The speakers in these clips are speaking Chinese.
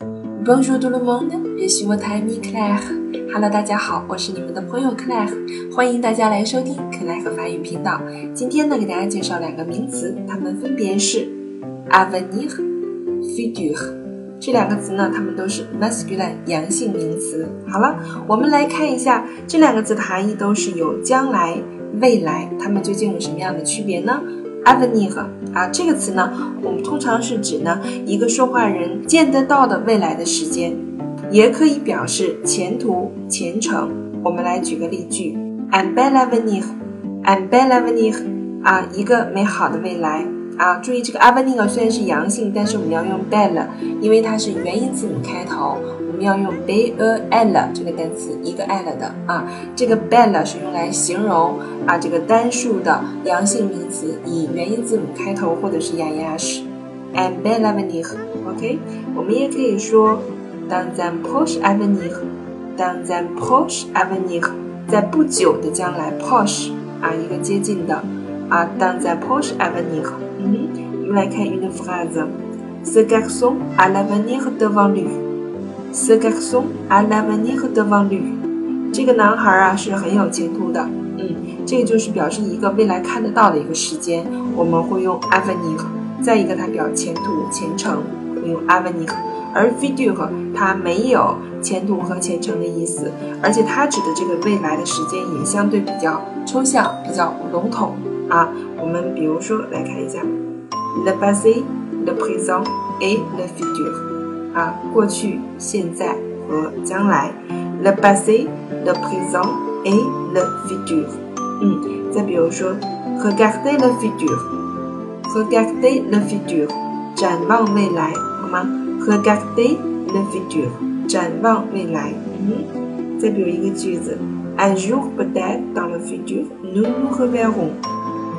Bonjour tout le monde, je suis votre ami Claire. Hello，大家好，我是你们的朋友 Claire，欢迎大家来收听 Claire 法语频道。今天呢，给大家介绍两个名词，它们分别是 avenir、futur。这两个词呢，它们都是 masculine 阳性名词。好了，我们来看一下这两个字的含义，都是有将来、未来，它们究竟有什么样的区别呢？avenir 啊，这个词呢，我们通常是指呢一个说话人见得到的未来的时间，也可以表示前途、前程。我们来举个例句：I'm bel avenir，un bel avenir 啊，一个美好的未来啊。注意这个 avenir 虽然是阳性，但是我们要用 bel，因为它是元音字母开头。我们要用 be a l 这个单词，一个 l 的啊，这个 bel 是用来形容啊这个单数的阳性名词，以元音字母开头或者是哑牙式。un bel avenir，OK，我们也可以说 dans un proche avenir，dans un proche avenir，在不久的将来，proche 啊一个接近的啊，dans un proche avenir。嗯，我们来看 une phrase，ce garçon a l'avenir devant lui。Ce garçon a l'avenir devant lui。这个男孩啊是很有前途的。嗯，这个就是表示一个未来看得到的一个时间，我们会用 avenir。再一个，它表前途、前程，用 avenir。而 vidur 它没有前途和前程的意思，而且它指的这个未来的时间也相对比较抽象、比较笼统啊。我们比如说来看一下，le passé, le présent et le futur。啊，过去、现在和将来，le passé, le présent et le futur。嗯，再比如说，regarder le futur，regarder le futur，展望未来，好吗？regarder le futur，展望未来。嗯，再比如一个句子，un jour peut-être dans le futur nous nous reverrons。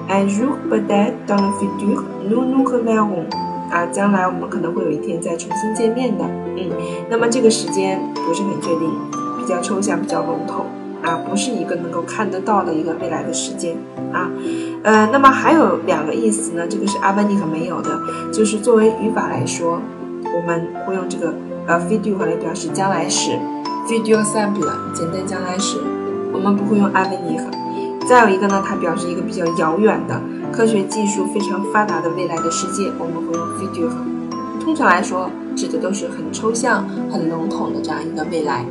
Un jour peut-être dans le futur nous nous reverrons。啊，将来我们可能会有一天再重新见面的，嗯，那么这个时间不是很确定，比较抽象，比较笼统，啊，不是一个能够看得到的一个未来的时间，啊，呃，那么还有两个意思呢，这个是阿班尼可没有的，就是作为语法来说，我们会用这个呃 future 来表示将来时，future simple 简单将来时，我们不会用阿班尼克。再有一个呢，它表示一个比较遥远的。科学技术非常发达的未来的世界，我们会用 future。通常来说，指的都是很抽象、很笼统的这样一个未来，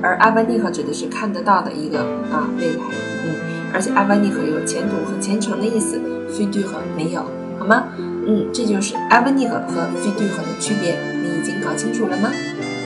而 avenir 指的是看得到的一个啊未来。嗯，而且 avenir 有前途和前程的意思，future 没有，好吗？嗯，这就是 avenir 和 future 的区别，你已经搞清楚了吗？